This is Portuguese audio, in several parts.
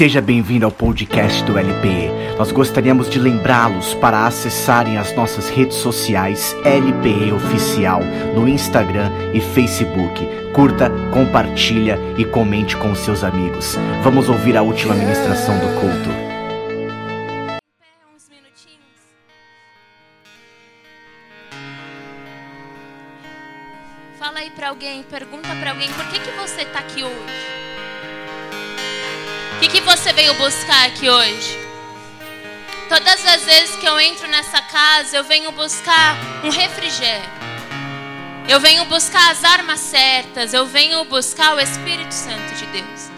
Seja bem-vindo ao podcast do LPE. Nós gostaríamos de lembrá-los para acessarem as nossas redes sociais LPE Oficial no Instagram e Facebook. Curta, compartilha e comente com seus amigos. Vamos ouvir a última ministração do culto. Fala aí pra alguém, pergunta pra alguém, por que que você tá aqui hoje? O que que você veio buscar aqui hoje? Todas as vezes que eu entro nessa casa, eu venho buscar um refrigério. Eu venho buscar as armas certas, eu venho buscar o Espírito Santo de Deus.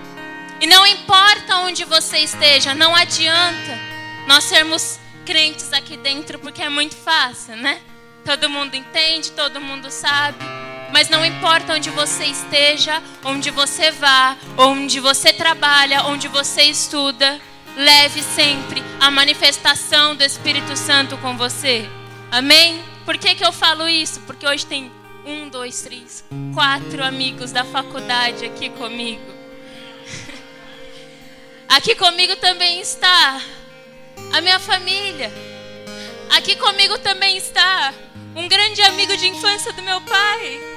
E não importa onde você esteja, não adianta nós sermos crentes aqui dentro, porque é muito fácil, né? Todo mundo entende, todo mundo sabe. Mas não importa onde você esteja, onde você vá, onde você trabalha, onde você estuda, leve sempre a manifestação do Espírito Santo com você. Amém? Por que, que eu falo isso? Porque hoje tem um, dois, três, quatro amigos da faculdade aqui comigo. Aqui comigo também está a minha família. Aqui comigo também está um grande amigo de infância do meu pai.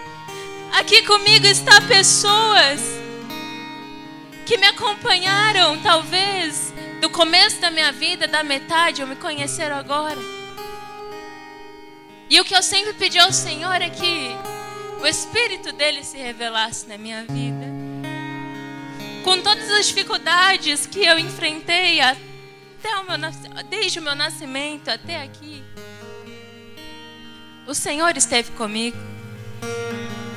Aqui comigo está pessoas que me acompanharam, talvez, do começo da minha vida, da metade, ou me conheceram agora. E o que eu sempre pedi ao Senhor é que o Espírito dele se revelasse na minha vida. Com todas as dificuldades que eu enfrentei até o meu, desde o meu nascimento até aqui, o Senhor esteve comigo.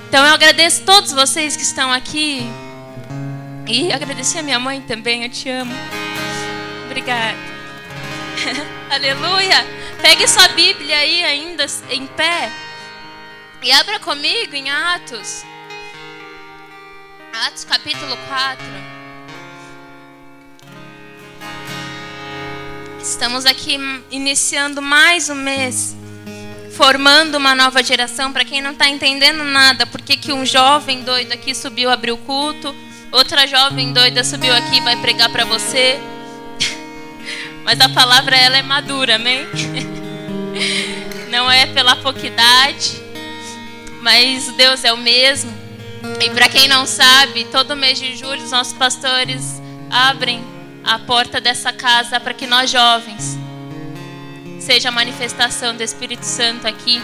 Então eu agradeço todos vocês que estão aqui. E agradecer a minha mãe também, eu te amo. Obrigada. Aleluia. Pegue sua Bíblia aí ainda em pé. E abra comigo em Atos. Atos capítulo 4. Estamos aqui iniciando mais um mês formando uma nova geração. Para quem não está entendendo nada, por que, que um jovem doido aqui subiu abrir o culto, outra jovem doida subiu aqui e vai pregar para você. Mas a palavra ela é madura, amém? Não é pela pouca idade, mas Deus é o mesmo. E para quem não sabe, todo mês de julho os nossos pastores abrem a porta dessa casa para que nós jovens seja a manifestação do Espírito Santo aqui,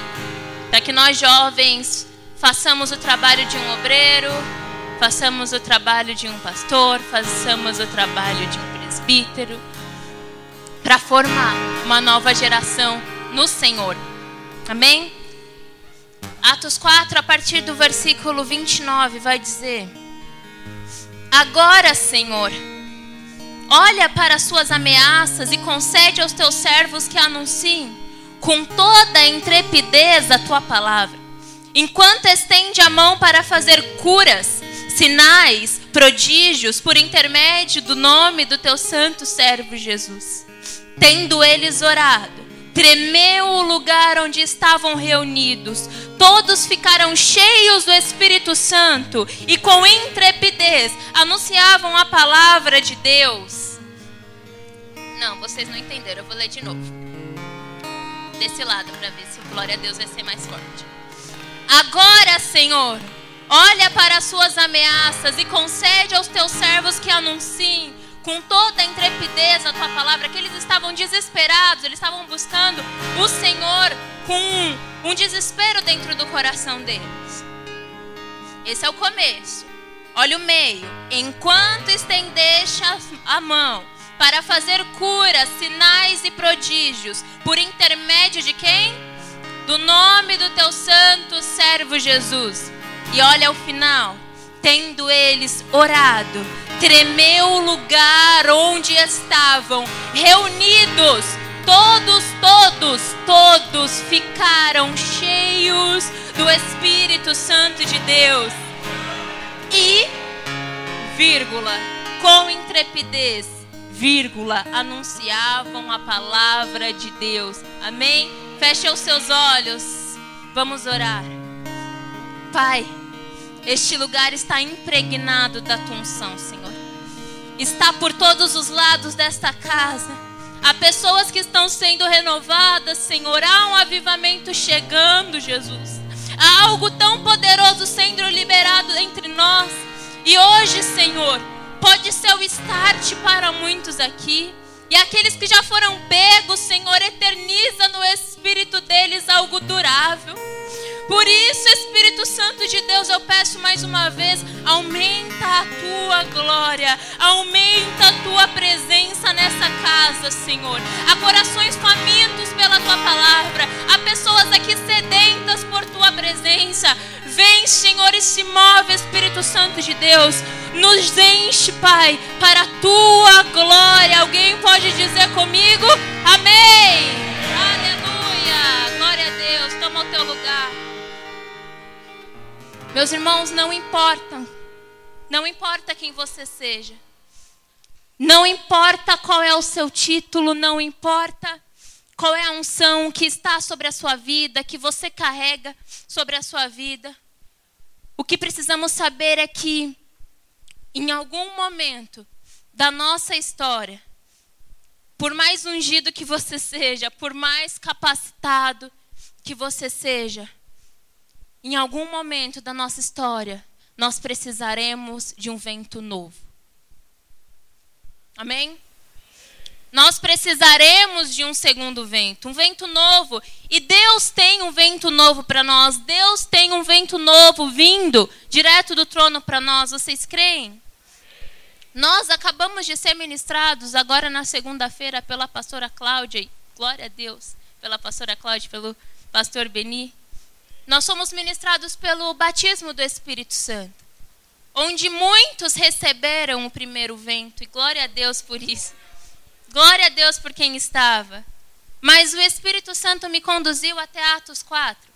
para que nós jovens façamos o trabalho de um obreiro, façamos o trabalho de um pastor, façamos o trabalho de um presbítero, para formar uma nova geração no Senhor. Amém? Atos 4, a partir do versículo 29, vai dizer: Agora, Senhor, olha para as suas ameaças e concede aos teus servos que anunciem com toda a intrepidez a tua palavra, enquanto estende a mão para fazer curas, sinais, prodígios por intermédio do nome do teu santo servo Jesus. Tendo eles orado, tremeu o lugar onde estavam reunidos. Todos ficaram cheios do Espírito Santo e com intrepidez anunciavam a palavra de Deus. Não, vocês não entenderam, eu vou ler de novo. Desse lado para ver se o glória a Deus vai ser mais forte. Agora, Senhor, olha para as suas ameaças e concede aos teus servos que anunciem com toda a intrepidez a tua palavra, que eles estavam desesperados, eles estavam buscando o Senhor com um, um desespero dentro do coração deles. Esse é o começo. Olha o meio. Enquanto estendeste a mão para fazer curas, sinais e prodígios, por intermédio de quem? Do nome do teu santo servo Jesus. E olha o final. Tendo eles orado, tremeu o lugar onde estavam reunidos. Todos, todos, todos ficaram cheios do Espírito Santo de Deus. E, vírgula, com intrepidez, vírgula, anunciavam a palavra de Deus. Amém? Feche os seus olhos. Vamos orar. Pai, este lugar está impregnado da tua unção, Senhor. está por todos os lados desta casa. Há pessoas que estão sendo renovadas, Senhor. Há um avivamento chegando, Jesus. Há algo tão poderoso sendo liberado entre nós. E hoje, Senhor, pode ser o start para muitos aqui. E aqueles que já foram pegos, Senhor, eterniza no espírito deles algo durável. Por isso, Espírito Santo de Deus, eu peço mais uma vez, aumenta a tua glória, aumenta a tua presença nessa casa, Senhor. Há corações famintos pela tua palavra, há pessoas aqui sedentas por tua presença. Vem, Senhor, e se move, Espírito Santo de Deus. Nos enche, Pai, para a tua glória. Alguém pode dizer comigo? Amém. Aleluia. Glória a Deus. Toma o teu lugar. Meus irmãos, não importa. Não importa quem você seja. Não importa qual é o seu título, não importa qual é a unção que está sobre a sua vida, que você carrega sobre a sua vida. O que precisamos saber é que, em algum momento da nossa história, por mais ungido que você seja, por mais capacitado que você seja, em algum momento da nossa história, nós precisaremos de um vento novo. Amém? Nós precisaremos de um segundo vento, um vento novo. E Deus tem um vento novo para nós. Deus tem um vento novo vindo direto do trono para nós. Vocês creem? Nós acabamos de ser ministrados agora na segunda-feira pela pastora Cláudia. Glória a Deus. Pela pastora Cláudia, pelo pastor Beni. Nós somos ministrados pelo batismo do Espírito Santo, onde muitos receberam o primeiro vento, e glória a Deus por isso. Glória a Deus por quem estava. Mas o Espírito Santo me conduziu até Atos 4.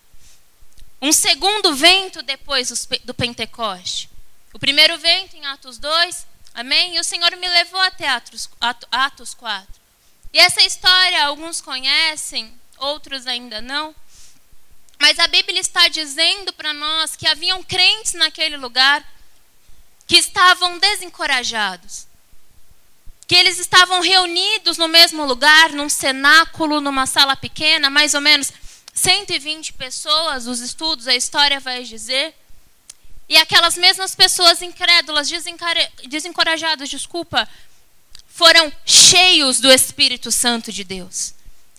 Um segundo vento depois do Pentecoste. O primeiro vento em Atos 2, amém? E o Senhor me levou até Atos, Atos 4. E essa história alguns conhecem, outros ainda não. Mas a Bíblia está dizendo para nós que haviam crentes naquele lugar que estavam desencorajados. Que eles estavam reunidos no mesmo lugar, num cenáculo, numa sala pequena, mais ou menos 120 pessoas, os estudos, a história vai dizer. E aquelas mesmas pessoas incrédulas, desencorajadas, desculpa, foram cheios do Espírito Santo de Deus.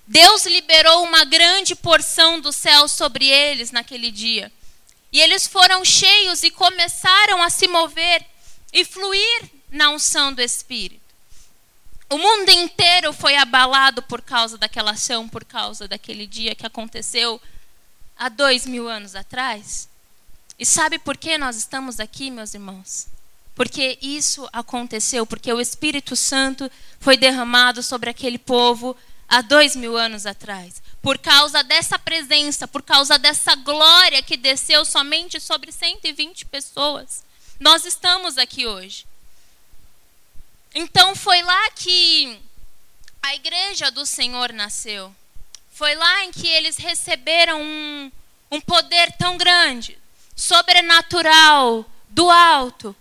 Deus liberou uma grande porção do céu sobre eles naquele dia. E eles foram cheios e começaram a se mover e fluir na unção do Espírito. O mundo inteiro foi abalado por causa daquela ação, por causa daquele dia que aconteceu há dois mil anos atrás. E sabe por que nós estamos aqui, meus irmãos? Porque isso aconteceu, porque o Espírito Santo foi derramado sobre aquele povo há dois mil anos atrás. Por causa dessa presença, por causa dessa glória que desceu somente sobre 120 pessoas. Nós estamos aqui hoje. Então foi lá que a igreja do Senhor nasceu. Foi lá em que eles receberam um, um poder tão grande, sobrenatural, do alto,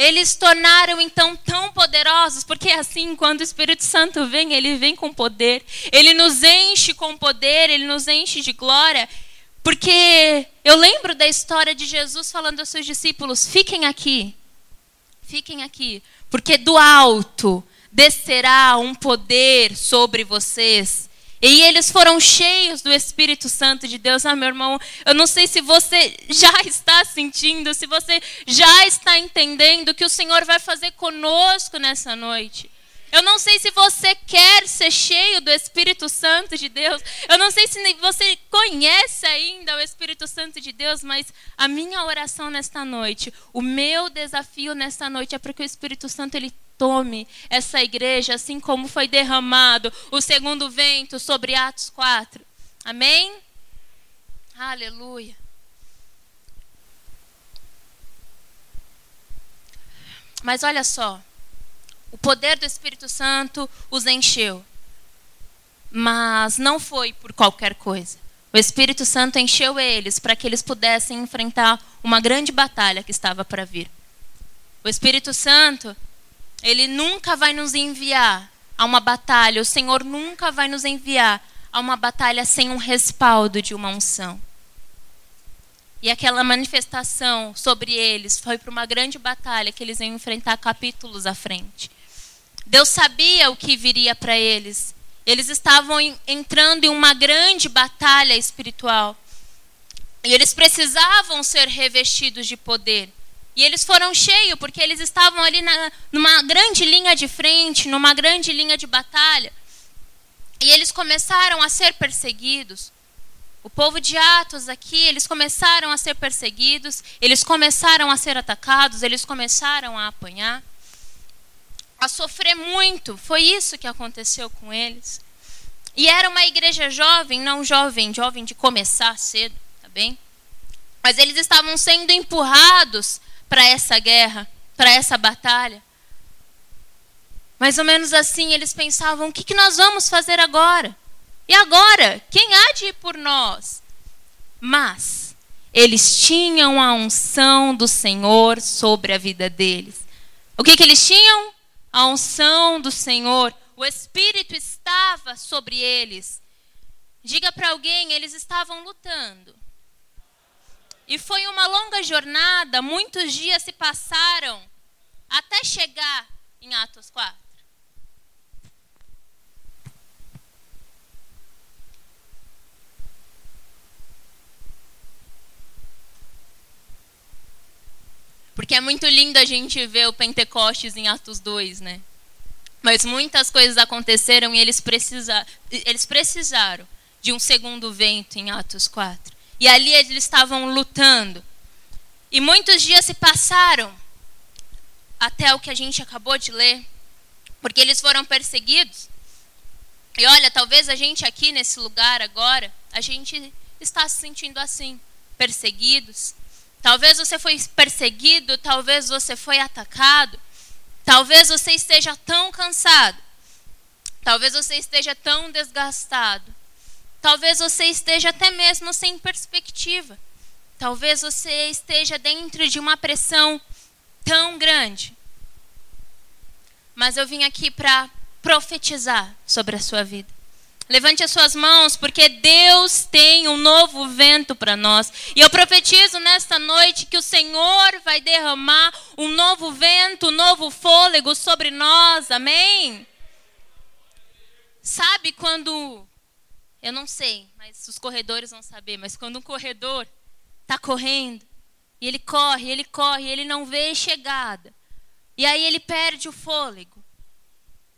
eles tornaram então tão poderosos, porque assim, quando o Espírito Santo vem, ele vem com poder, ele nos enche com poder, ele nos enche de glória. Porque eu lembro da história de Jesus falando aos seus discípulos: fiquem aqui, fiquem aqui, porque do alto descerá um poder sobre vocês e eles foram cheios do Espírito Santo de Deus. Ah, meu irmão, eu não sei se você já está sentindo, se você já está entendendo que o Senhor vai fazer conosco nessa noite. Eu não sei se você quer ser cheio do Espírito Santo de Deus. Eu não sei se você conhece ainda o Espírito Santo de Deus, mas a minha oração nesta noite, o meu desafio nesta noite é para que o Espírito Santo ele tome essa igreja assim como foi derramado o segundo vento sobre Atos 4. Amém? Aleluia. Mas olha só, o poder do Espírito Santo os encheu. Mas não foi por qualquer coisa. O Espírito Santo encheu eles para que eles pudessem enfrentar uma grande batalha que estava para vir. O Espírito Santo Ele nunca vai nos enviar a uma batalha, o Senhor nunca vai nos enviar a uma batalha sem um respaldo de uma unção. E aquela manifestação sobre eles foi para uma grande batalha que eles iam enfrentar capítulos à frente. Deus sabia o que viria para eles. Eles estavam entrando em uma grande batalha espiritual. E eles precisavam ser revestidos de poder. E eles foram cheios, porque eles estavam ali na, numa grande linha de frente, numa grande linha de batalha. E eles começaram a ser perseguidos. O povo de Atos aqui, eles começaram a ser perseguidos, eles começaram a ser atacados, eles começaram a apanhar, a sofrer muito. Foi isso que aconteceu com eles. E era uma igreja jovem, não jovem, jovem de começar cedo, tá bem? Mas eles estavam sendo empurrados para essa guerra, para essa batalha. Mais ou menos assim, eles pensavam: o que, que nós vamos fazer agora? E agora? Quem há de ir por nós? Mas eles tinham a unção do Senhor sobre a vida deles. O que, que eles tinham? A unção do Senhor. O Espírito estava sobre eles. Diga para alguém, eles estavam lutando. E foi uma longa jornada, muitos dias se passaram até chegar em Atos 4. Porque é muito lindo a gente ver o Pentecostes em Atos 2, né? Mas muitas coisas aconteceram e eles, precisa, eles precisaram de um segundo vento em Atos 4. E ali eles estavam lutando. E muitos dias se passaram até o que a gente acabou de ler, porque eles foram perseguidos. E olha, talvez a gente aqui nesse lugar agora, a gente está se sentindo assim, perseguidos, Talvez você foi perseguido, talvez você foi atacado, talvez você esteja tão cansado, talvez você esteja tão desgastado, talvez você esteja até mesmo sem perspectiva, talvez você esteja dentro de uma pressão tão grande. Mas eu vim aqui para profetizar sobre a sua vida. Levante as suas mãos, porque Deus tem um novo vento para nós. E eu profetizo nesta noite que o Senhor vai derramar um novo vento, um novo fôlego sobre nós. Amém? Sabe quando. Eu não sei, mas os corredores vão saber. Mas quando um corredor está correndo, e ele corre, ele corre, ele não vê chegada. E aí ele perde o fôlego.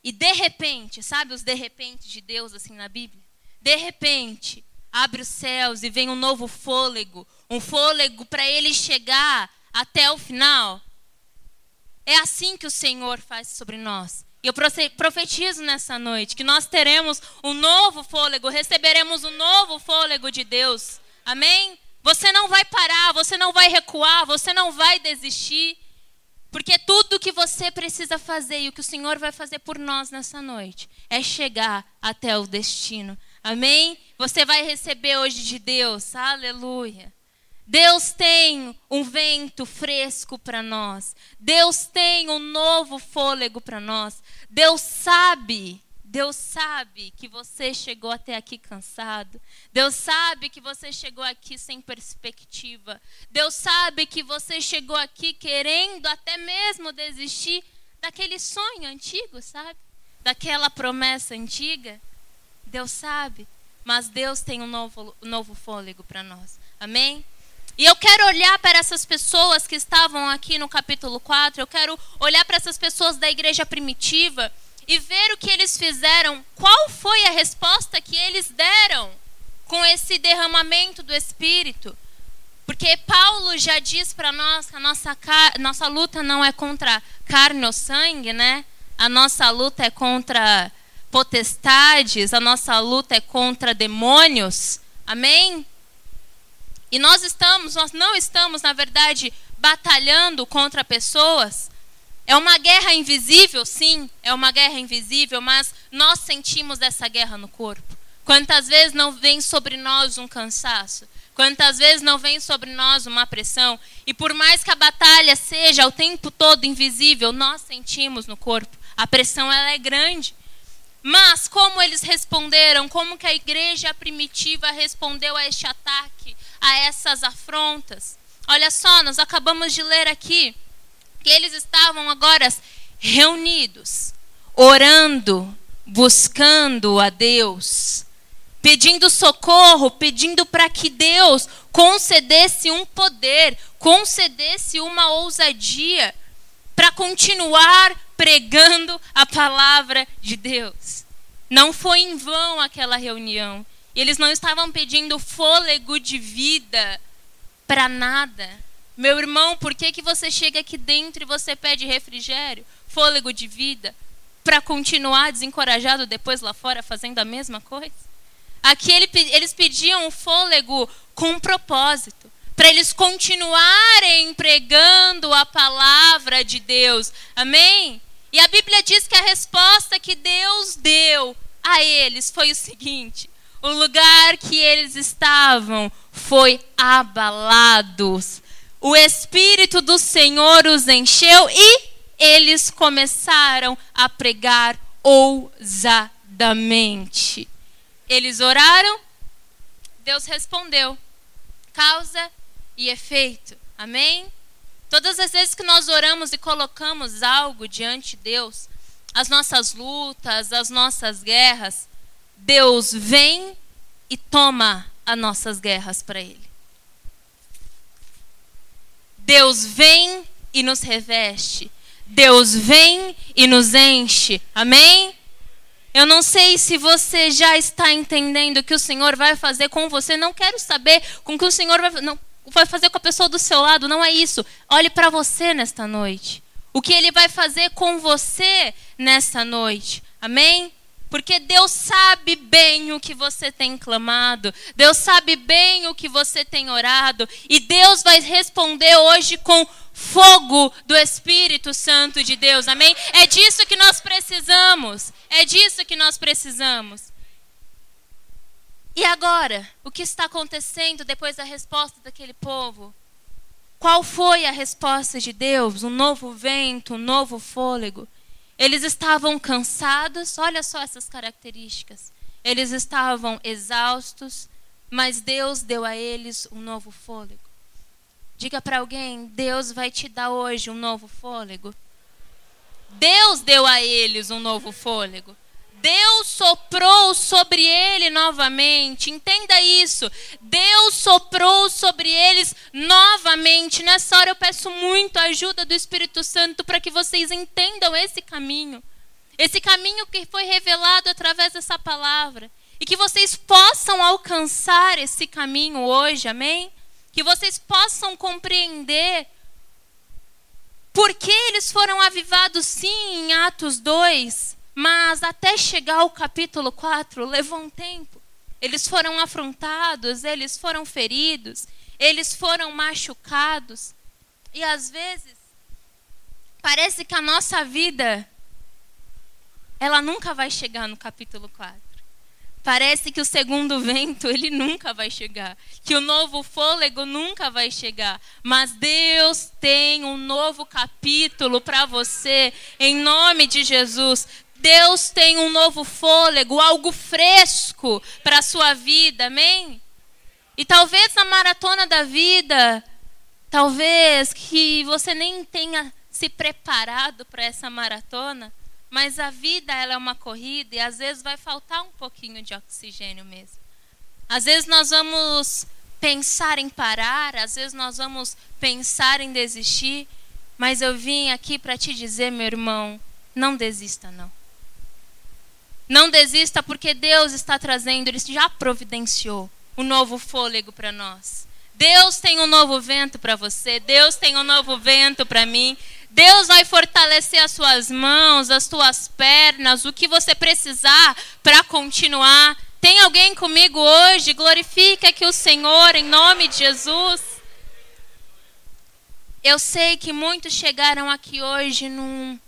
E de repente, sabe os de repente de Deus assim na Bíblia? De repente, abre os céus e vem um novo fôlego, um fôlego para ele chegar até o final. É assim que o Senhor faz sobre nós. E eu profetizo nessa noite que nós teremos um novo fôlego, receberemos um novo fôlego de Deus. Amém? Você não vai parar, você não vai recuar, você não vai desistir. Porque tudo que você precisa fazer e o que o Senhor vai fazer por nós nessa noite é chegar até o destino. Amém? Você vai receber hoje de Deus. Aleluia. Deus tem um vento fresco para nós. Deus tem um novo fôlego para nós. Deus sabe Deus sabe que você chegou até aqui cansado. Deus sabe que você chegou aqui sem perspectiva. Deus sabe que você chegou aqui querendo até mesmo desistir daquele sonho antigo, sabe? Daquela promessa antiga. Deus sabe, mas Deus tem um novo, um novo fôlego para nós. Amém? E eu quero olhar para essas pessoas que estavam aqui no capítulo 4, eu quero olhar para essas pessoas da igreja primitiva e ver o que eles fizeram, qual foi a resposta que eles deram com esse derramamento do Espírito. Porque Paulo já diz para nós que a nossa, nossa luta não é contra carne ou sangue, né? A nossa luta é contra potestades, a nossa luta é contra demônios. Amém? E nós estamos, nós não estamos, na verdade, batalhando contra pessoas, é uma guerra invisível, sim, é uma guerra invisível, mas nós sentimos essa guerra no corpo. Quantas vezes não vem sobre nós um cansaço? Quantas vezes não vem sobre nós uma pressão e por mais que a batalha seja o tempo todo invisível, nós sentimos no corpo. A pressão ela é grande. Mas como eles responderam? Como que a igreja primitiva respondeu a este ataque, a essas afrontas? Olha só, nós acabamos de ler aqui que eles estavam agora reunidos, orando, buscando a Deus, pedindo socorro, pedindo para que Deus concedesse um poder, concedesse uma ousadia para continuar pregando a palavra de Deus. Não foi em vão aquela reunião. Eles não estavam pedindo fôlego de vida para nada. Meu irmão, por que, que você chega aqui dentro e você pede refrigério, fôlego de vida, para continuar desencorajado depois lá fora fazendo a mesma coisa? Aqui ele, eles pediam fôlego com propósito, para eles continuarem pregando a palavra de Deus. Amém? E a Bíblia diz que a resposta que Deus deu a eles foi o seguinte: o lugar que eles estavam foi abalados. O Espírito do Senhor os encheu e eles começaram a pregar ousadamente. Eles oraram, Deus respondeu. Causa e efeito. Amém? Todas as vezes que nós oramos e colocamos algo diante de Deus, as nossas lutas, as nossas guerras, Deus vem e toma as nossas guerras para Ele. Deus vem e nos reveste. Deus vem e nos enche. Amém? Eu não sei se você já está entendendo o que o Senhor vai fazer com você. Não quero saber com o que o Senhor vai, não, vai fazer com a pessoa do seu lado. Não é isso. Olhe para você nesta noite. O que Ele vai fazer com você nesta noite. Amém? Porque Deus sabe bem o que você tem clamado, Deus sabe bem o que você tem orado, e Deus vai responder hoje com fogo do Espírito Santo de Deus, amém? É disso que nós precisamos, é disso que nós precisamos. E agora, o que está acontecendo depois da resposta daquele povo? Qual foi a resposta de Deus? Um novo vento, um novo fôlego. Eles estavam cansados, olha só essas características. Eles estavam exaustos, mas Deus deu a eles um novo fôlego. Diga para alguém: Deus vai te dar hoje um novo fôlego. Deus deu a eles um novo fôlego. Deus soprou sobre ele novamente. Entenda isso. Deus soprou sobre eles novamente. Nessa hora eu peço muito a ajuda do Espírito Santo para que vocês entendam esse caminho. Esse caminho que foi revelado através dessa palavra. E que vocês possam alcançar esse caminho hoje, amém? que vocês possam compreender por que eles foram avivados sim em Atos 2, mas até chegar ao capítulo 4 levou um tempo. Eles foram afrontados, eles foram feridos, eles foram machucados. E às vezes parece que a nossa vida ela nunca vai chegar no capítulo 4. Parece que o segundo vento ele nunca vai chegar, que o novo fôlego nunca vai chegar, mas Deus tem um novo capítulo para você em nome de Jesus. Deus tem um novo fôlego, algo fresco para a sua vida, amém? E talvez na maratona da vida, talvez que você nem tenha se preparado para essa maratona, mas a vida ela é uma corrida e às vezes vai faltar um pouquinho de oxigênio mesmo. Às vezes nós vamos pensar em parar, às vezes nós vamos pensar em desistir, mas eu vim aqui para te dizer, meu irmão, não desista não. Não desista porque Deus está trazendo, ele já providenciou um novo fôlego para nós. Deus tem um novo vento para você, Deus tem um novo vento para mim. Deus vai fortalecer as suas mãos, as suas pernas, o que você precisar para continuar. Tem alguém comigo hoje? Glorifica que o Senhor em nome de Jesus. Eu sei que muitos chegaram aqui hoje num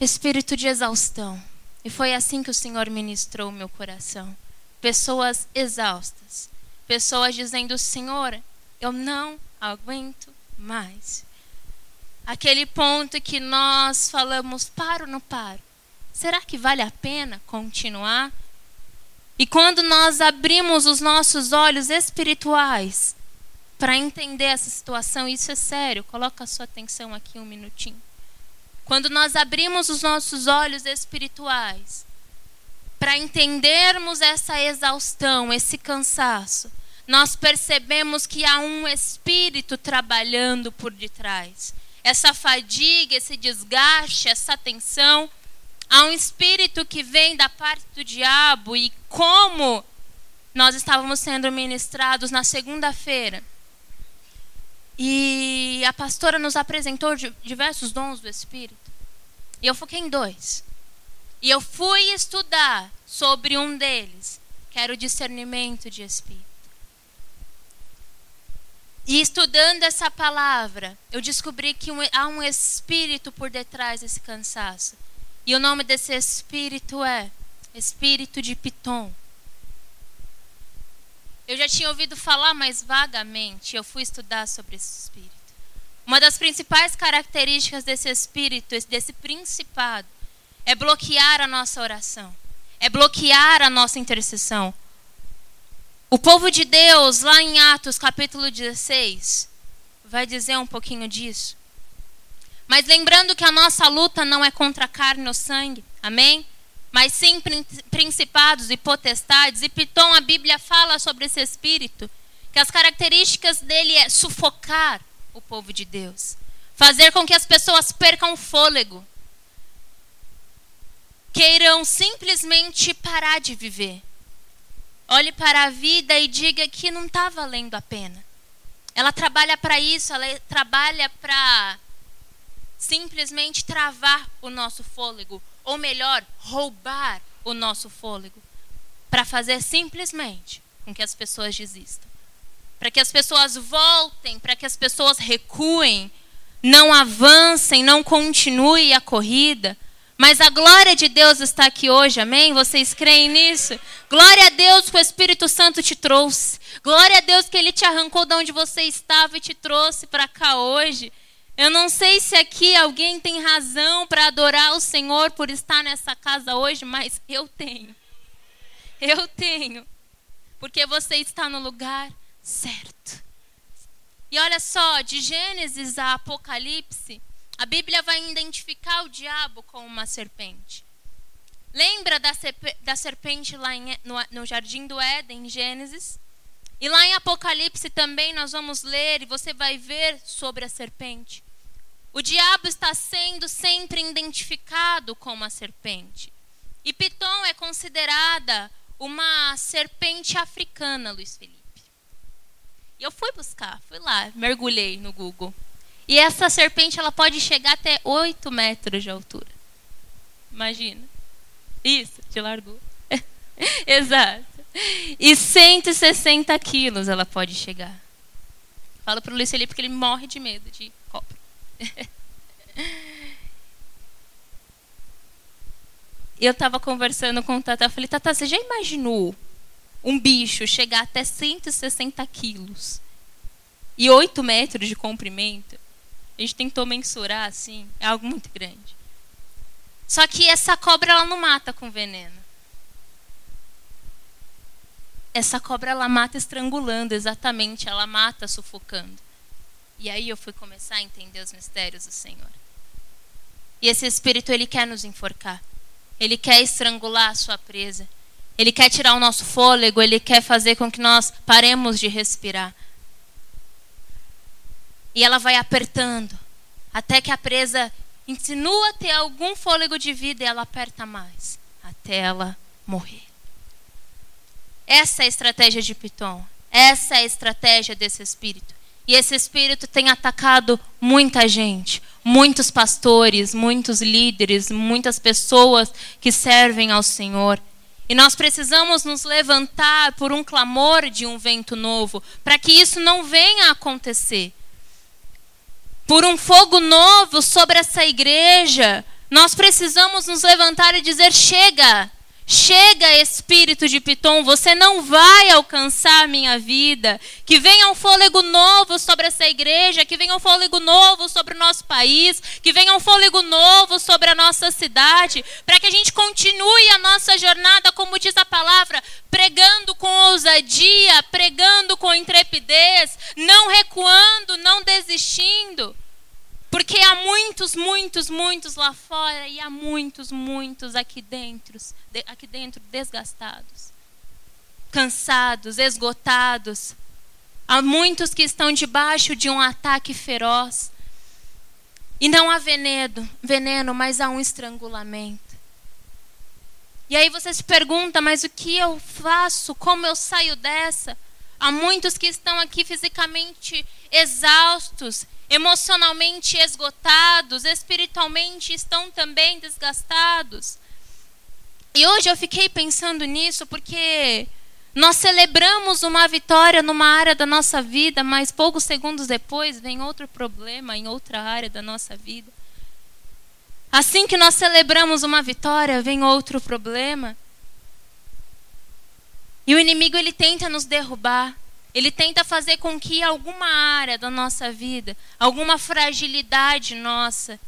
espírito de exaustão. E foi assim que o Senhor ministrou o meu coração. Pessoas exaustas pessoas dizendo: Senhor, eu não aguento mais. Aquele ponto que nós falamos: paro não paro? Será que vale a pena continuar? E quando nós abrimos os nossos olhos espirituais para entender essa situação, isso é sério, coloca a sua atenção aqui um minutinho. Quando nós abrimos os nossos olhos espirituais para entendermos essa exaustão, esse cansaço, nós percebemos que há um espírito trabalhando por detrás. Essa fadiga, esse desgaste, essa tensão, há um espírito que vem da parte do diabo e como nós estávamos sendo ministrados na segunda-feira. E a pastora nos apresentou diversos dons do espírito. E eu foquei em dois. E eu fui estudar sobre um deles, que era o discernimento de espírito. E estudando essa palavra, eu descobri que há um espírito por detrás desse cansaço. E o nome desse espírito é Espírito de Piton. Eu já tinha ouvido falar mais vagamente, eu fui estudar sobre esse espírito. Uma das principais características desse espírito, desse principado, é bloquear a nossa oração, é bloquear a nossa intercessão. O povo de Deus, lá em Atos capítulo 16, vai dizer um pouquinho disso. Mas lembrando que a nossa luta não é contra a carne ou sangue, amém? Mas sim principados e potestades. E Piton, a Bíblia fala sobre esse espírito, que as características dele é sufocar o povo de Deus, fazer com que as pessoas percam o fôlego, queiram simplesmente parar de viver. Olhe para a vida e diga que não está valendo a pena. Ela trabalha para isso, ela trabalha para simplesmente travar o nosso fôlego, ou melhor, roubar o nosso fôlego, para fazer simplesmente com que as pessoas desistam. Para que as pessoas voltem, para que as pessoas recuem, não avancem, não continuem a corrida, mas a glória de Deus está aqui hoje, amém? Vocês creem nisso? Glória a Deus que o Espírito Santo te trouxe. Glória a Deus que ele te arrancou de onde você estava e te trouxe para cá hoje. Eu não sei se aqui alguém tem razão para adorar o Senhor por estar nessa casa hoje, mas eu tenho. Eu tenho. Porque você está no lugar certo. E olha só, de Gênesis a Apocalipse, a Bíblia vai identificar o diabo como uma serpente. Lembra da, serpente lá no jardim do Éden, em Gênesis? E lá em Apocalipse também nós vamos ler e você vai ver sobre a serpente. O diabo está sendo sempre identificado como a serpente. E Piton é considerada uma serpente africana, Luiz Felipe. E eu fui buscar, fui lá, mergulhei no Google. E essa serpente ela pode chegar até 8 metros de altura. Imagina. Isso, de largura. Exato. E 160 quilos ela pode chegar. Falo para o Luiz Felipe que ele morre de medo de cobra. Eu estava conversando com o Tata, eu falei, Tata, você já imaginou um bicho chegar até 160 quilos e 8 metros de comprimento? A gente tentou mensurar assim, é algo muito grande. Só que essa cobra ela não mata com veneno. Essa cobra ela mata estrangulando, exatamente, ela mata sufocando. E aí eu fui começar a entender os mistérios do Senhor. E esse espírito ele quer nos enforcar. Ele quer estrangular a sua presa. Ele quer tirar o nosso fôlego, ele quer fazer com que nós paremos de respirar. E ela vai apertando, até que a presa insinua ter algum fôlego de vida e ela aperta mais, até ela morrer. Essa é a estratégia de Piton. Essa é a estratégia desse espírito. E esse espírito tem atacado muita gente, muitos pastores, muitos líderes, muitas pessoas que servem ao Senhor. E nós precisamos nos levantar por um clamor de um vento novo, para que isso não venha a acontecer por um fogo novo sobre essa igreja, nós precisamos nos levantar e dizer: chega, Chega, espírito de Piton, você não vai alcançar minha vida. Que venha um fôlego novo sobre essa igreja, que venha um fôlego novo sobre o nosso país, que venha um fôlego novo sobre a nossa cidade, para que a gente continue a nossa jornada, como diz a palavra, pregando com ousadia, pregando com intrepidez, não recuando, não desistindo. Porque há muitos, muitos, muitos lá fora e há muitos, muitos aqui dentro, aqui dentro desgastados, cansados, esgotados. Há muitos que estão debaixo de um ataque feroz. E não há veneno, veneno, mas há um estrangulamento. E aí você se pergunta, mas o que eu faço? Como eu saio dessa? Há muitos que estão aqui fisicamente exaustos, emocionalmente esgotados, espiritualmente estão também desgastados. E hoje eu fiquei pensando nisso porque nós celebramos uma vitória numa área da nossa vida, mas poucos segundos depois vem outro problema em outra área da nossa vida. Assim que nós celebramos uma vitória, vem outro problema. E o inimigo ele tenta nos derrubar. Ele tenta fazer com que alguma área da nossa vida, alguma fragilidade nossa,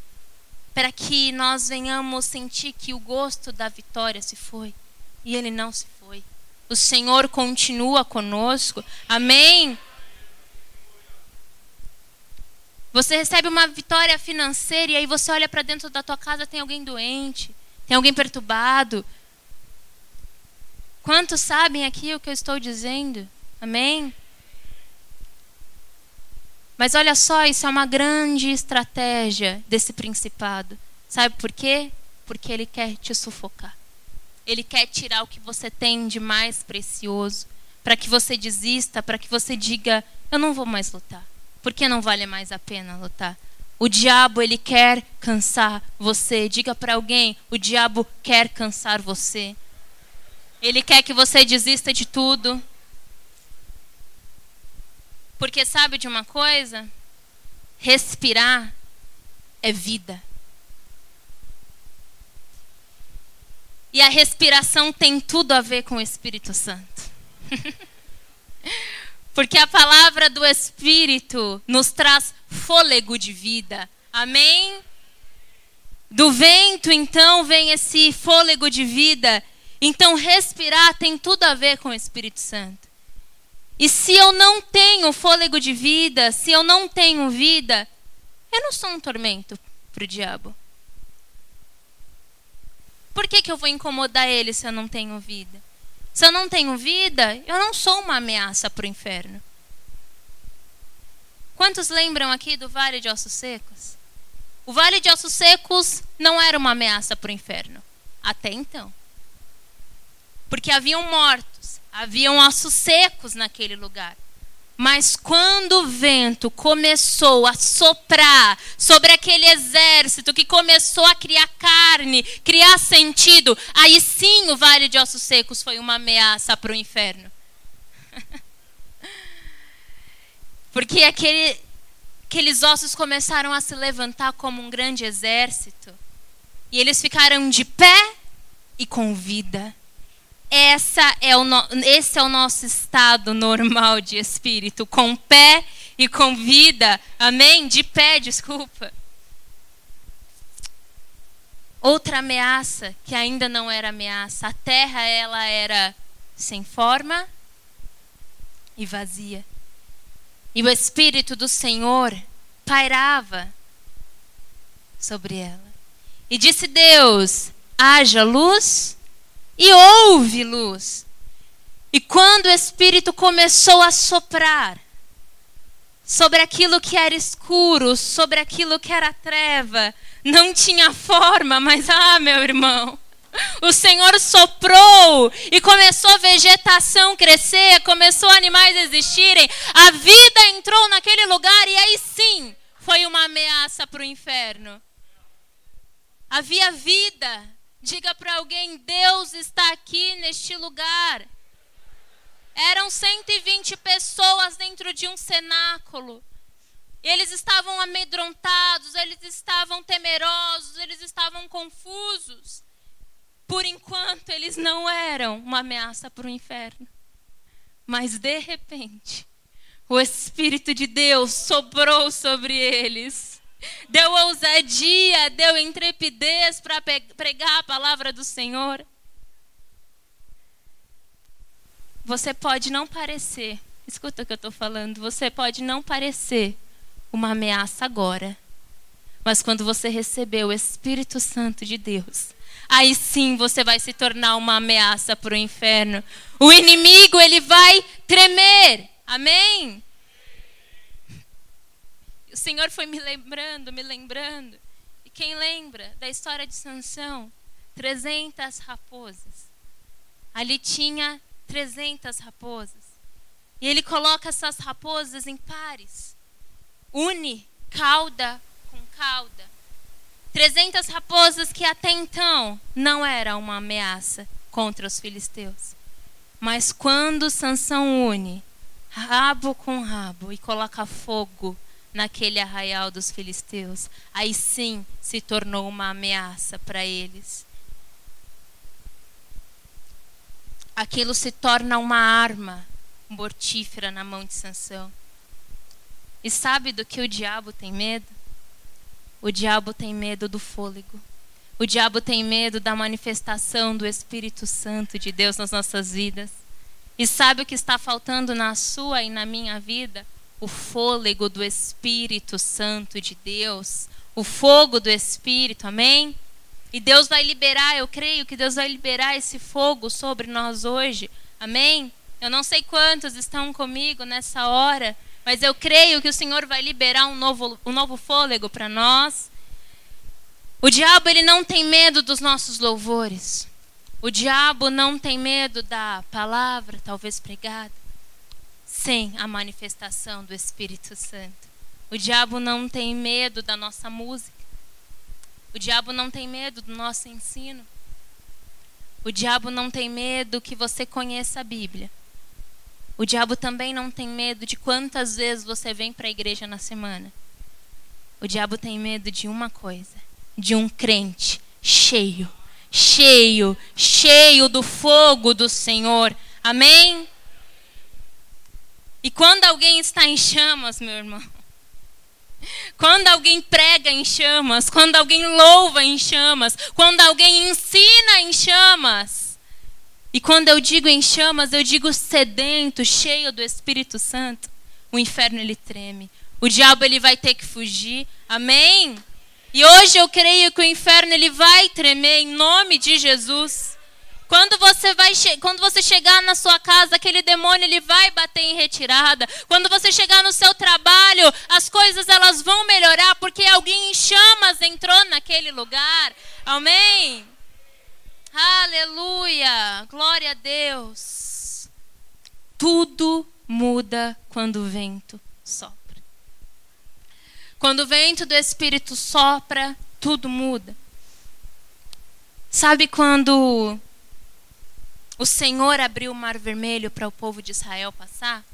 para que nós venhamos sentir que o gosto da vitória se foi. E ele não se foi. O Senhor continua conosco. Amém? Você recebe uma vitória financeira e aí você olha para dentro da tua casa, tem alguém doente, tem alguém perturbado. Quantos sabem aqui o que eu estou dizendo? Amém? Mas olha só, isso é uma grande estratégia desse principado. Sabe por quê? Porque ele quer te sufocar. Ele quer tirar o que você tem de mais precioso, para que você desista, para que você diga: eu não vou mais lutar. Porque não vale mais a pena lutar. O diabo ele quer cansar você. Diga para alguém: o diabo quer cansar você. Ele quer que você desista de tudo. Porque sabe de uma coisa? Respirar é vida. E a respiração tem tudo a ver com o Espírito Santo. Porque a palavra do Espírito nos traz fôlego de vida. Amém? Do vento, então, vem esse fôlego de vida. Então, respirar tem tudo a ver com o Espírito Santo. E se eu não tenho fôlego de vida, se eu não tenho vida, eu não sou um tormento para o diabo. Por que, que eu vou incomodar ele se eu não tenho vida? Se eu não tenho vida, eu não sou uma ameaça para o inferno. Quantos lembram aqui do Vale de Ossos Secos? O Vale de Ossos Secos não era uma ameaça para o inferno. Até então. Porque haviam mortos, haviam ossos secos naquele lugar. Mas quando o vento começou a soprar sobre aquele exército que começou a criar carne, criar sentido, aí sim o vale de ossos secos foi uma ameaça para o inferno. Porque aquele, aqueles ossos começaram a se levantar como um grande exército. E eles ficaram de pé e com vida. Essa é o no... Esse é o nosso estado normal de espírito, com pé e com vida. Amém? De pé, desculpa. Outra ameaça que ainda não era ameaça. A terra ela era sem forma e vazia. E o espírito do Senhor pairava sobre ela. E disse Deus: haja luz e houve luz. E quando o Espírito começou a soprar sobre aquilo que era escuro, sobre aquilo que era treva, não tinha forma, mas ah, meu irmão, o Senhor soprou e começou a vegetação crescer, começou animais existirem, a vida entrou naquele lugar e aí sim foi uma ameaça para o inferno. Havia vida, Diga para alguém: Deus está aqui neste lugar. Eram 120 pessoas dentro de um cenáculo. Eles estavam amedrontados, eles estavam temerosos, eles estavam confusos. por enquanto eles não eram uma ameaça para o inferno. Mas de repente, o Espírito de Deus sobrou sobre eles. Deu ousadia, deu intrepidez para pregar a palavra do Senhor. Você pode não parecer, escuta o que eu estou falando, você pode não parecer uma ameaça agora. Mas quando você receber o Espírito Santo de Deus, aí sim você vai se tornar uma ameaça para o inferno. O inimigo, ele vai tremer. Amém? O Senhor foi me lembrando, me lembrando. E quem lembra da história de Sansão? 300 raposas. Ali tinha 300 raposas. E ele coloca essas raposas em pares. Une cauda com cauda. 300 raposas que até então não era uma ameaça contra os filisteus. Mas quando Sansão une rabo com rabo e coloca fogo naquele arraial dos filisteus, aí sim se tornou uma ameaça para eles. aquilo se torna uma arma mortífera na mão de Sansão. E sabe do que o diabo tem medo? O diabo tem medo do fôlego. O diabo tem medo da manifestação do Espírito Santo de Deus nas nossas vidas. E sabe o que está faltando na sua e na minha vida? O fôlego do Espírito Santo de Deus. O fogo do Espírito, amém? E Deus vai liberar, eu creio que Deus vai liberar esse fogo sobre nós hoje. Amém? Eu não sei quantos estão comigo nessa hora, mas eu creio que o Senhor vai liberar um novo, um novo fôlego para nós. O diabo ele não tem medo dos nossos louvores. O diabo não tem medo da palavra, talvez pregada, sem a manifestação do Espírito Santo. O diabo não tem medo da nossa música. O diabo não tem medo do nosso ensino. O diabo não tem medo que você conheça a Bíblia. O diabo também não tem medo de quantas vezes você vem para a igreja na semana. O diabo tem medo de uma coisa: de um crente cheio, cheio, cheio do fogo do Senhor. Amém? E quando alguém está em chamas, meu irmão, quando alguém prega em chamas, quando alguém louva em chamas, quando alguém ensina em chamas. E quando eu digo em chamas, eu digo sedento, cheio do Espírito Santo. O inferno ele treme. O diabo ele vai ter que fugir. Amém? E hoje eu creio que o inferno ele vai tremer em nome de Jesus. Quando você vai quando você chegar na sua casa, aquele demônio ele vai bater em retirada. Quando você chegar no seu trabalho, as coisas elas vão melhorar porque alguém em chamas entrou naquele lugar. Amém. Aleluia. Glória a Deus. Tudo muda quando o vento sopra. Quando o vento do Espírito sopra, tudo muda. Sabe quando o Senhor abriu o mar vermelho para o povo de Israel passar,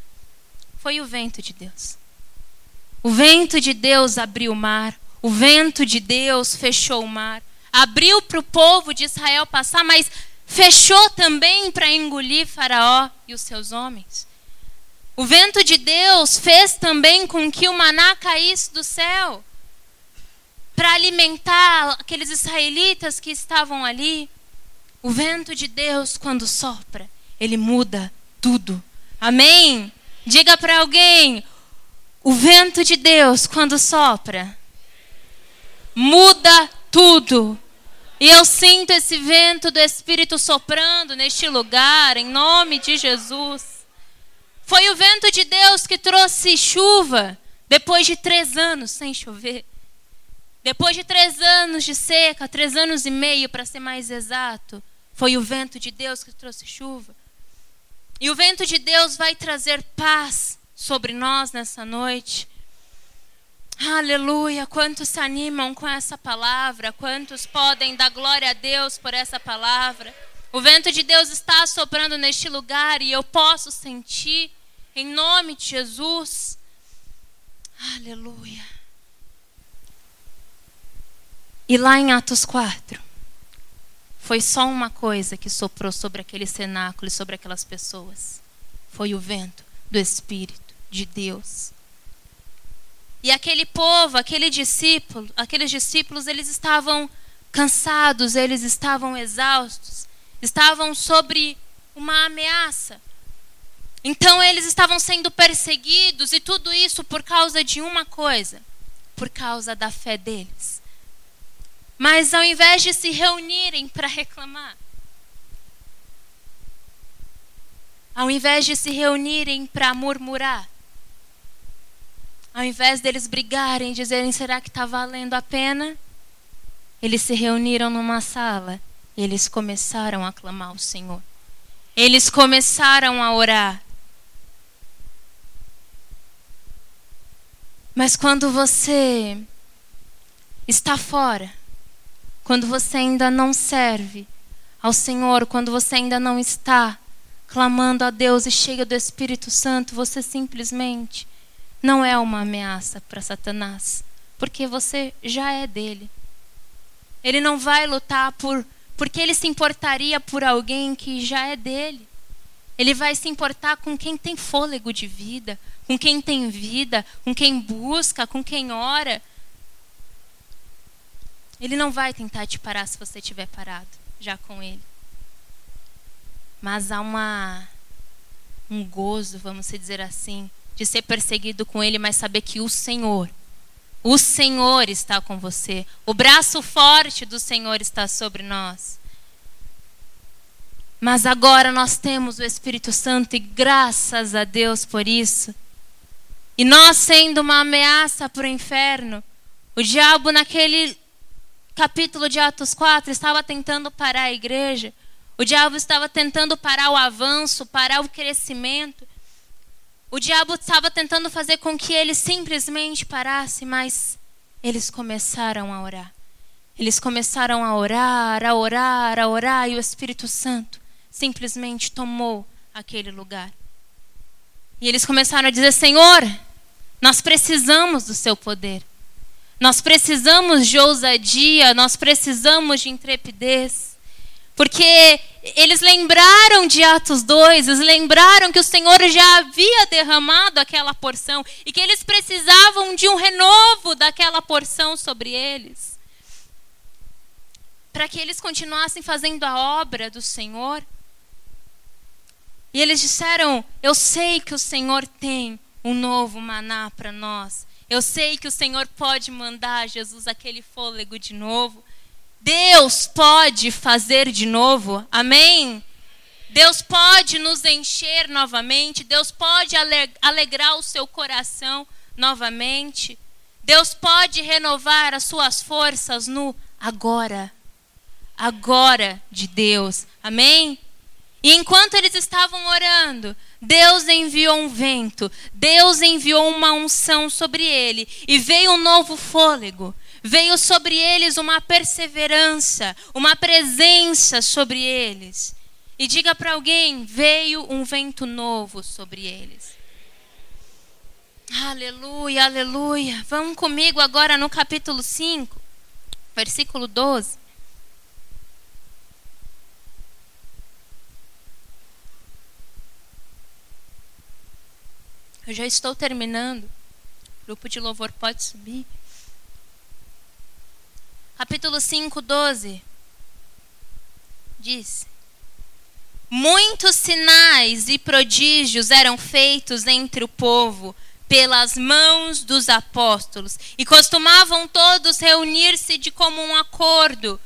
foi o vento de Deus. O vento de Deus abriu o mar, o vento de Deus fechou o mar, abriu para o povo de Israel passar, mas fechou também para engolir Faraó e os seus homens. O vento de Deus fez também com que o maná caísse do céu para alimentar aqueles israelitas que estavam ali. O vento de Deus, quando sopra, ele muda tudo. Amém? Diga para alguém: o vento de Deus, quando sopra, muda tudo. E eu sinto esse vento do Espírito soprando neste lugar, em nome de Jesus. Foi o vento de Deus que trouxe chuva depois de três anos sem chover. Depois de três anos de seca, três anos e meio para ser mais exato, foi o vento de Deus que trouxe chuva. E o vento de Deus vai trazer paz sobre nós nessa noite. Aleluia! Quantos se animam com essa palavra? Quantos podem dar glória a Deus por essa palavra? O vento de Deus está soprando neste lugar e eu posso sentir, em nome de Jesus. Aleluia! E lá em Atos 4, foi só uma coisa que soprou sobre aquele cenáculo e sobre aquelas pessoas. Foi o vento do Espírito de Deus. E aquele povo, aquele discípulo, aqueles discípulos, eles estavam cansados, eles estavam exaustos, estavam sobre uma ameaça. Então eles estavam sendo perseguidos e tudo isso por causa de uma coisa, por causa da fé deles. Mas ao invés de se reunirem para reclamar, ao invés de se reunirem para murmurar, ao invés deles brigarem, dizerem será que está valendo a pena, eles se reuniram numa sala e eles começaram a clamar ao Senhor. Eles começaram a orar. Mas quando você está fora, quando você ainda não serve ao Senhor, quando você ainda não está clamando a Deus e cheio do Espírito Santo, você simplesmente não é uma ameaça para Satanás, porque você já é dele. Ele não vai lutar por porque ele se importaria por alguém que já é dele. Ele vai se importar com quem tem fôlego de vida, com quem tem vida, com quem busca, com quem ora, ele não vai tentar te parar se você estiver parado já com ele. Mas há uma um gozo, vamos dizer assim, de ser perseguido com ele, mas saber que o Senhor, o Senhor está com você. O braço forte do Senhor está sobre nós. Mas agora nós temos o Espírito Santo e graças a Deus por isso. E nós sendo uma ameaça para o inferno, o diabo naquele capítulo de Atos 4 estava tentando parar a igreja. O diabo estava tentando parar o avanço, parar o crescimento. O diabo estava tentando fazer com que ele simplesmente parasse, mas eles começaram a orar. Eles começaram a orar, a orar, a orar, e o Espírito Santo simplesmente tomou aquele lugar. E eles começaram a dizer: Senhor, nós precisamos do seu poder. Nós precisamos de ousadia, nós precisamos de intrepidez. Porque eles lembraram de Atos 2, eles lembraram que o Senhor já havia derramado aquela porção e que eles precisavam de um renovo daquela porção sobre eles. Para que eles continuassem fazendo a obra do Senhor. E eles disseram: Eu sei que o Senhor tem um novo maná para nós. Eu sei que o Senhor pode mandar Jesus aquele fôlego de novo. Deus pode fazer de novo. Amém? Deus pode nos encher novamente. Deus pode alegrar o seu coração novamente. Deus pode renovar as suas forças no agora. Agora de Deus. Amém? E enquanto eles estavam orando, Deus enviou um vento, Deus enviou uma unção sobre ele e veio um novo fôlego. Veio sobre eles uma perseverança, uma presença sobre eles. E diga para alguém: veio um vento novo sobre eles. Aleluia, aleluia. Vamos comigo agora no capítulo 5, versículo 12. Eu já estou terminando. O grupo de louvor pode subir. Capítulo 5, 12. Diz: Muitos sinais e prodígios eram feitos entre o povo pelas mãos dos apóstolos, e costumavam todos reunir-se de comum acordo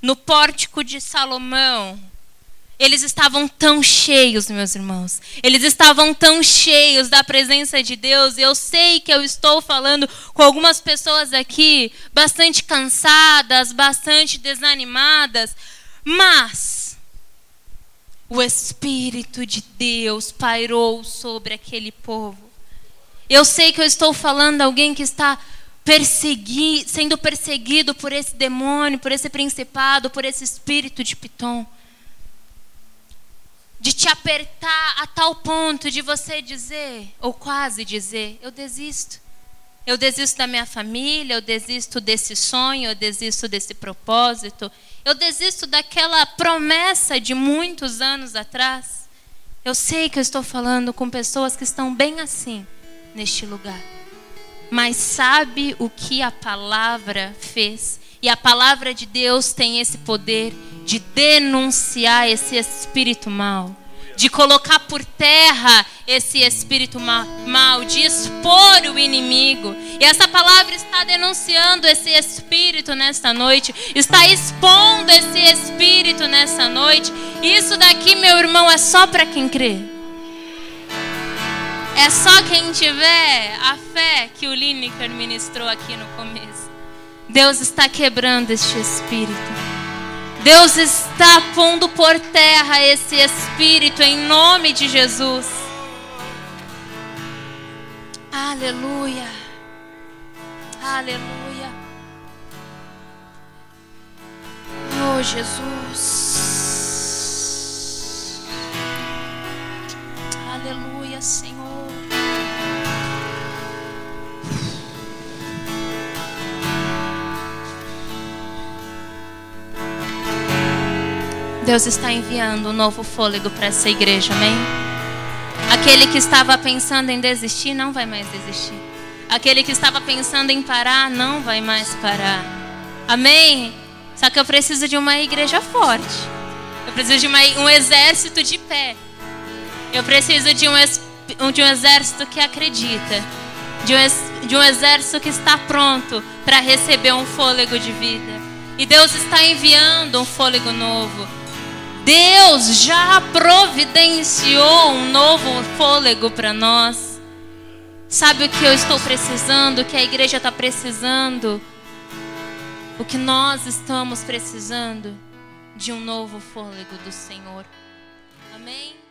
no pórtico de Salomão eles estavam tão cheios, meus irmãos. Eles estavam tão cheios da presença de Deus. Eu sei que eu estou falando com algumas pessoas aqui bastante cansadas, bastante desanimadas, mas o Espírito de Deus pairou sobre aquele povo. Eu sei que eu estou falando alguém que está persegui, sendo perseguido por esse demônio, por esse principado, por esse espírito de Piton de te apertar a tal ponto de você dizer, ou quase dizer, eu desisto. Eu desisto da minha família, eu desisto desse sonho, eu desisto desse propósito, Eu desisto daquela promessa de muitos anos atrás. Eu sei que eu estou falando com pessoas que estão bem assim neste lugar. Mas sabe o que a palavra fez? E a palavra de Deus tem esse poder de denunciar esse espírito mal de colocar por terra esse espírito mal, de expor o inimigo. E essa palavra está denunciando esse espírito nesta noite, está expondo esse espírito nesta noite. Isso daqui, meu irmão, é só para quem crê. É só quem tiver a fé que o Lineker ministrou aqui no começo. Deus está quebrando este espírito. Deus está pondo por terra esse espírito em nome de Jesus. Aleluia. Aleluia. Oh, Jesus. Aleluia, Senhor. Deus está enviando um novo fôlego para essa igreja, amém? Aquele que estava pensando em desistir não vai mais desistir. Aquele que estava pensando em parar não vai mais parar. Amém? Só que eu preciso de uma igreja forte. Eu preciso de uma, um exército de pé. Eu preciso de um, de um exército que acredita. De um, de um exército que está pronto para receber um fôlego de vida. E Deus está enviando um fôlego novo. Deus já providenciou um novo fôlego para nós. Sabe o que eu estou precisando, o que a igreja está precisando? O que nós estamos precisando? De um novo fôlego do Senhor. Amém?